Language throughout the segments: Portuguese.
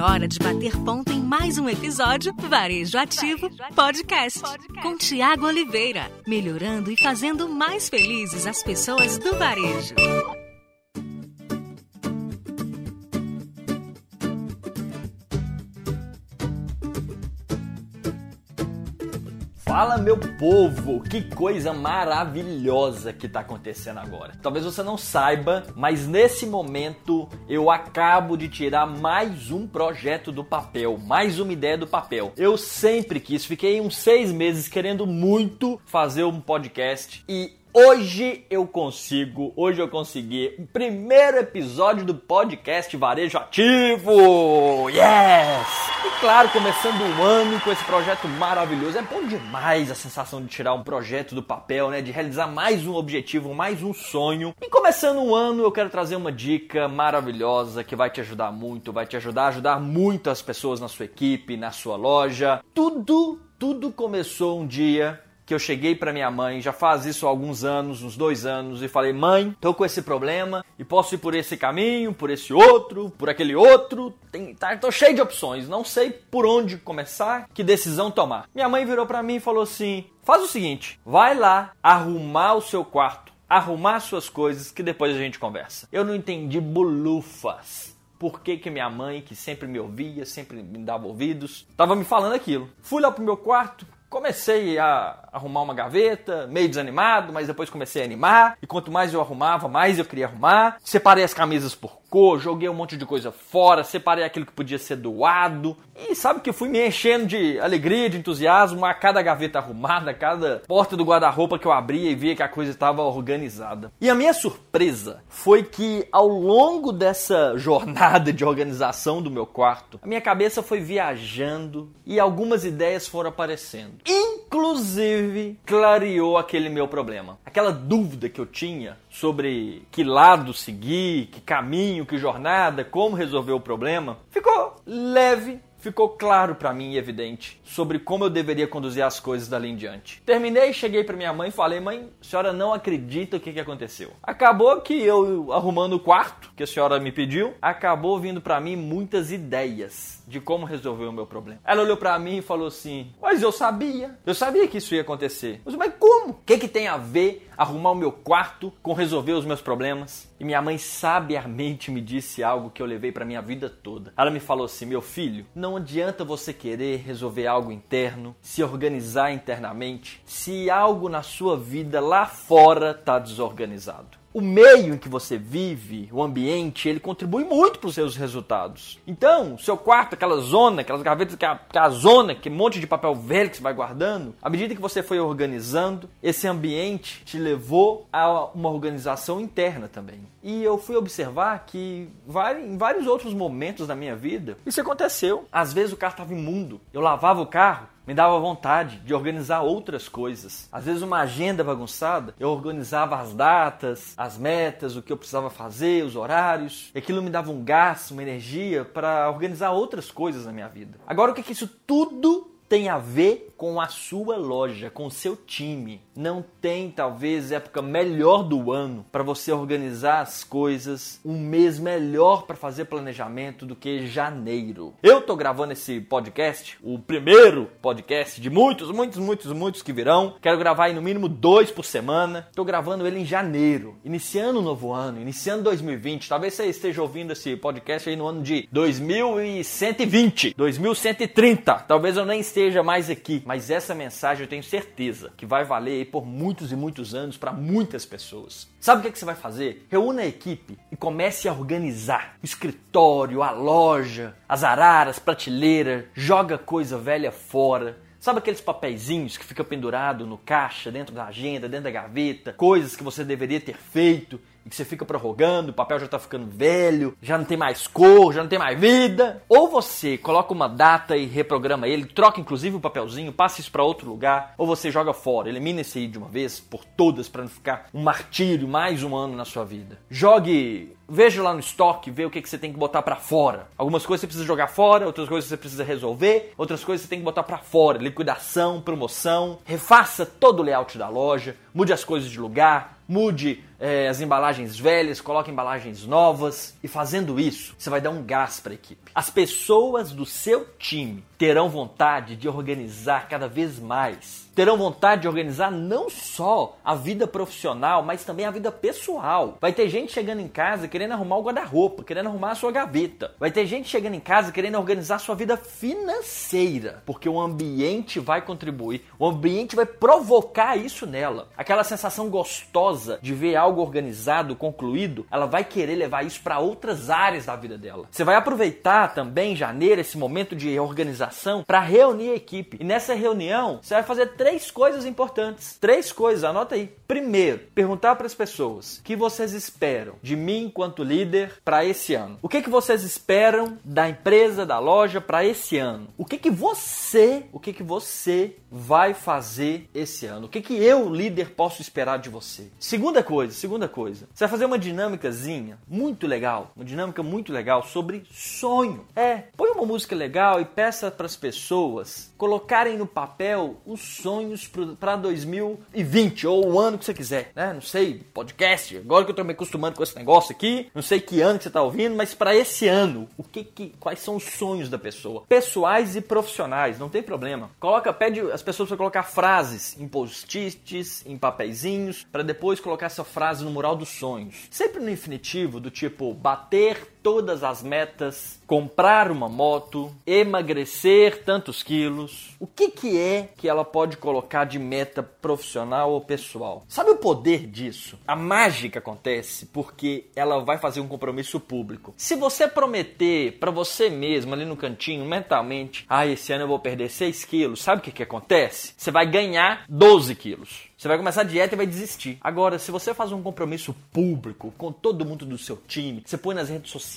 É hora de bater ponto em mais um episódio Varejo Ativo Podcast, com Tiago Oliveira, melhorando e fazendo mais felizes as pessoas do varejo. Fala meu povo, que coisa maravilhosa que está acontecendo agora. Talvez você não saiba, mas nesse momento eu acabo de tirar mais um projeto do papel, mais uma ideia do papel. Eu sempre quis, fiquei uns seis meses querendo muito fazer um podcast e Hoje eu consigo, hoje eu consegui o primeiro episódio do podcast Varejo Ativo! Yes! E claro, começando o ano com esse projeto maravilhoso. É bom demais a sensação de tirar um projeto do papel, né? De realizar mais um objetivo, mais um sonho. E começando o ano, eu quero trazer uma dica maravilhosa que vai te ajudar muito, vai te ajudar a ajudar muito as pessoas na sua equipe, na sua loja. Tudo, tudo começou um dia que eu cheguei para minha mãe, já faz isso há alguns anos, uns dois anos, e falei: mãe, tô com esse problema e posso ir por esse caminho, por esse outro, por aquele outro. Tem, tá, tô cheio de opções, não sei por onde começar, que decisão tomar. Minha mãe virou para mim e falou assim: faz o seguinte, vai lá arrumar o seu quarto, arrumar suas coisas, que depois a gente conversa. Eu não entendi bolufas por que, que minha mãe, que sempre me ouvia, sempre me dava ouvidos, estava me falando aquilo. Fui lá pro meu quarto, comecei a arrumar uma gaveta, meio desanimado, mas depois comecei a animar. E quanto mais eu arrumava, mais eu queria arrumar. Separei as camisas por cor, joguei um monte de coisa fora, separei aquilo que podia ser doado. E sabe que fui me enchendo de alegria, de entusiasmo a cada gaveta arrumada, a cada porta do guarda-roupa que eu abria e via que a coisa estava organizada. E a minha surpresa foi que ao longo dessa jornada de organização do meu quarto, a minha cabeça foi viajando e algumas ideias foram aparecendo. Inclusive, clareou aquele meu problema. Aquela dúvida que eu tinha sobre que lado seguir, que caminho, que jornada, como resolver o problema, ficou leve ficou claro para mim e evidente sobre como eu deveria conduzir as coisas dali em diante. Terminei, cheguei para minha mãe e falei: "Mãe, a senhora não acredita o que, que aconteceu". Acabou que eu arrumando o quarto que a senhora me pediu, acabou vindo para mim muitas ideias de como resolver o meu problema. Ela olhou para mim e falou assim: Mas eu sabia, eu sabia que isso ia acontecer. Disse, mas como? O que, que tem a ver arrumar o meu quarto com resolver os meus problemas? E minha mãe sabiamente me disse algo que eu levei para minha vida toda. Ela me falou assim: Meu filho, não adianta você querer resolver algo interno, se organizar internamente, se algo na sua vida lá fora está desorganizado o meio em que você vive, o ambiente, ele contribui muito para os seus resultados. Então, seu quarto, aquela zona, aquelas gavetas, que é, a, que é a zona, que monte de papel velho que você vai guardando, à medida que você foi organizando, esse ambiente te levou a uma organização interna também. E eu fui observar que em vários outros momentos da minha vida, isso aconteceu. Às vezes o carro estava imundo, eu lavava o carro, me dava vontade de organizar outras coisas. Às vezes uma agenda bagunçada, eu organizava as datas, as metas, o que eu precisava fazer, os horários. Aquilo me dava um gás, uma energia para organizar outras coisas na minha vida. Agora o que, que isso tudo tem a ver com a sua loja, com o seu time. Não tem talvez época melhor do ano para você organizar as coisas, um mês melhor para fazer planejamento do que janeiro. Eu tô gravando esse podcast, o primeiro podcast de muitos, muitos, muitos, muitos que virão. Quero gravar aí no mínimo dois por semana. Tô gravando ele em janeiro, iniciando o novo ano, iniciando 2020. Talvez você esteja ouvindo esse podcast aí no ano de 2120, 2130. Talvez eu nem esteja esteja mais aqui, mas essa mensagem eu tenho certeza que vai valer por muitos e muitos anos para muitas pessoas. Sabe o que, é que você vai fazer? Reúna a equipe e comece a organizar o escritório, a loja, as araras, prateleira, joga coisa velha fora. Sabe aqueles papeizinhos que fica pendurado no caixa, dentro da agenda, dentro da gaveta, coisas que você deveria ter feito e que você fica prorrogando, o papel já está ficando velho, já não tem mais cor, já não tem mais vida. Ou você coloca uma data e reprograma ele, troca inclusive o papelzinho, passa isso para outro lugar, ou você joga fora, elimina esse aí de uma vez por todas para não ficar um martírio mais um ano na sua vida. Jogue veja lá no estoque, vê o que, que você tem que botar para fora. Algumas coisas você precisa jogar fora, outras coisas você precisa resolver, outras coisas você tem que botar para fora. Liquidação, promoção. Refaça todo o layout da loja, mude as coisas de lugar, mude é, as embalagens velhas, coloca embalagens novas. E fazendo isso, você vai dar um gás para a equipe. As pessoas do seu time terão vontade de organizar cada vez mais terão vontade de organizar não só a vida profissional, mas também a vida pessoal. Vai ter gente chegando em casa querendo arrumar o guarda-roupa, querendo arrumar a sua gaveta. Vai ter gente chegando em casa querendo organizar a sua vida financeira, porque o ambiente vai contribuir, o ambiente vai provocar isso nela. Aquela sensação gostosa de ver algo organizado, concluído, ela vai querer levar isso para outras áreas da vida dela. Você vai aproveitar também em janeiro esse momento de organização para reunir a equipe. E nessa reunião, você vai fazer três coisas importantes. Três coisas, anota aí. Primeiro, perguntar para as pessoas o que vocês esperam de mim enquanto líder para esse ano. O que, que vocês esperam da empresa, da loja para esse ano? O que, que você, o que, que você vai fazer esse ano? O que, que eu, líder, posso esperar de você? Segunda coisa, segunda coisa. Você vai fazer uma dinâmicazinha muito legal, uma dinâmica muito legal sobre sonho. É, põe uma música legal e peça para as pessoas colocarem no papel os sonhos para 2020 ou o ano que você quiser, né? Não sei, podcast. Agora que eu tô me acostumando com esse negócio aqui, não sei que ano que você tá ouvindo, mas para esse ano, o que que quais são os sonhos da pessoa? Pessoais e profissionais, não tem problema. Coloca, pede as pessoas para colocar frases em post-its, em papeizinhos, para depois colocar essa frase no mural dos sonhos. Sempre no infinitivo do tipo bater todas as metas, comprar uma moto, emagrecer tantos quilos. O que, que é que ela pode colocar de meta profissional ou pessoal? Sabe o poder disso? A mágica acontece porque ela vai fazer um compromisso público. Se você prometer para você mesmo ali no cantinho, mentalmente, ah, esse ano eu vou perder 6 quilos, sabe o que, que acontece? Você vai ganhar 12 quilos. Você vai começar a dieta e vai desistir. Agora, se você faz um compromisso público com todo mundo do seu time, você põe nas redes sociais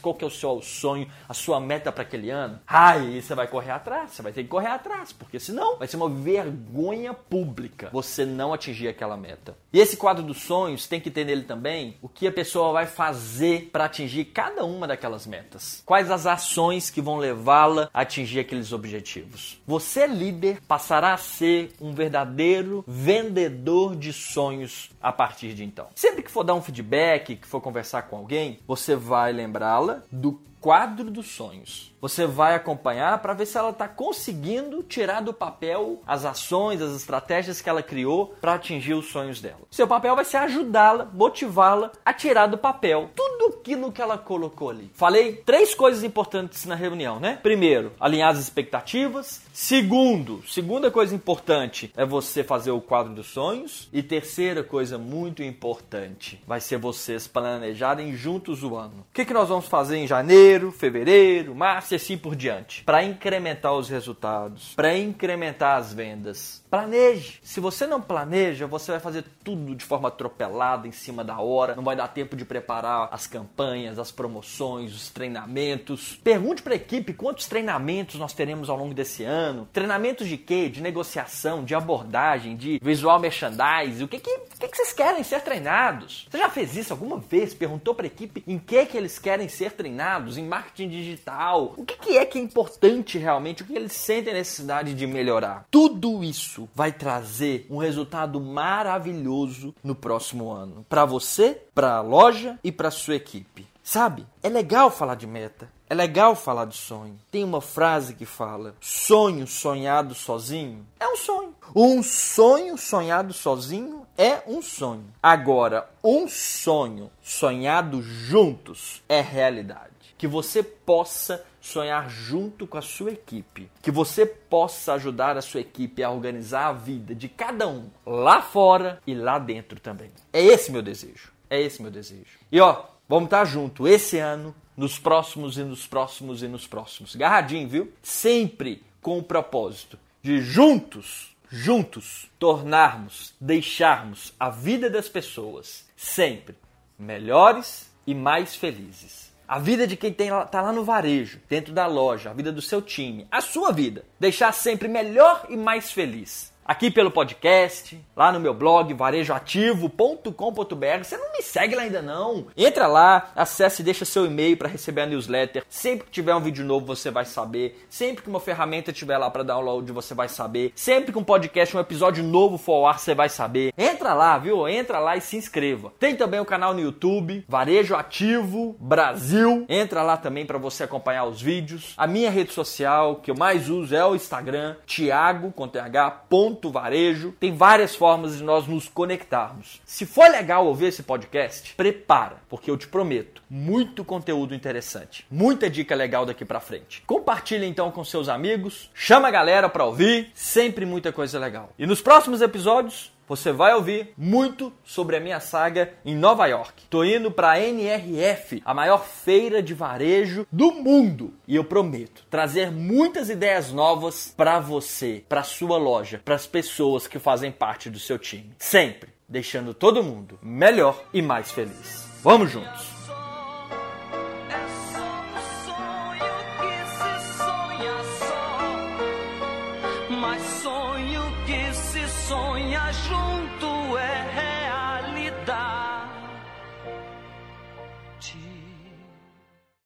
qual que é o seu sonho, a sua meta para aquele ano, aí você vai correr atrás, você vai ter que correr atrás, porque senão vai ser uma vergonha pública você não atingir aquela meta. E esse quadro dos sonhos tem que ter nele também o que a pessoa vai fazer para atingir cada uma daquelas metas. Quais as ações que vão levá-la a atingir aqueles objetivos. Você, líder, passará a ser um verdadeiro vendedor de sonhos a partir de então. Sempre que for dar um feedback, que for conversar com alguém, você vai lembrá-la do quadro dos sonhos. Você vai acompanhar para ver se ela está conseguindo tirar do papel as ações, as estratégias que ela criou para atingir os sonhos dela. Seu papel vai ser ajudá-la, motivá-la a tirar do papel tudo aquilo que ela colocou ali. Falei três coisas importantes na reunião, né? Primeiro, alinhar as expectativas. Segundo, segunda coisa importante é você fazer o quadro dos sonhos. E terceira coisa muito importante vai ser vocês planejarem juntos o ano. O que, que nós vamos fazer em janeiro, fevereiro, março e assim por diante? Para incrementar os resultados, para incrementar as vendas. Planeje. Se você não planeja, você vai fazer tudo de forma atropelada, em cima da hora. Não vai dar tempo de preparar as campanhas, as promoções, os treinamentos. Pergunte para a equipe quantos treinamentos nós teremos ao longo desse ano. Treinamentos de quê? De negociação, de abordagem, de visual merchandise. O que, que, que, que vocês querem ser treinados? Você já fez isso alguma vez? Perguntou para a equipe em que, que eles querem ser treinados? Em marketing digital? O que, que é que é importante realmente? O que eles sentem necessidade de melhorar? Tudo isso vai trazer um resultado maravilhoso no próximo ano. Para você, para a loja e para sua equipe. Sabe? É legal falar de meta. É legal falar de sonho. Tem uma frase que fala: sonho sonhado sozinho é um sonho. Um sonho sonhado sozinho é um sonho. Agora, um sonho sonhado juntos é realidade. Que você possa sonhar junto com a sua equipe, que você possa ajudar a sua equipe a organizar a vida de cada um lá fora e lá dentro também. É esse meu desejo. É esse meu desejo. E ó, vamos estar junto esse ano, nos próximos e nos próximos e nos próximos. Garradinho, viu? Sempre com o propósito de juntos, juntos tornarmos, deixarmos a vida das pessoas sempre melhores e mais felizes. A vida de quem está lá no varejo, dentro da loja, a vida do seu time, a sua vida. Deixar sempre melhor e mais feliz. Aqui pelo podcast, lá no meu blog varejoativo.com.br. Você não me segue lá ainda não? Entra lá, acesse e deixa seu e-mail para receber a newsletter. Sempre que tiver um vídeo novo, você vai saber. Sempre que uma ferramenta estiver lá para download, você vai saber. Sempre que um podcast, um episódio novo for ao ar, você vai saber. Entra lá, viu? Entra lá e se inscreva. Tem também o canal no YouTube, Varejo Ativo Brasil. Entra lá também para você acompanhar os vídeos. A minha rede social que eu mais uso é o Instagram, Thiago com TH, ponto varejo. Tem várias formas de nós nos conectarmos. Se for legal ouvir esse podcast, prepara, porque eu te prometo, muito conteúdo interessante, muita dica legal daqui para frente. Compartilhe então com seus amigos, chama a galera para ouvir, sempre muita coisa legal. E nos próximos episódios você vai ouvir muito sobre a minha saga em Nova York. Tô indo para NRF, a maior feira de varejo do mundo, e eu prometo trazer muitas ideias novas para você, para sua loja, para as pessoas que fazem parte do seu time. Sempre deixando todo mundo melhor e mais feliz. Vamos juntos.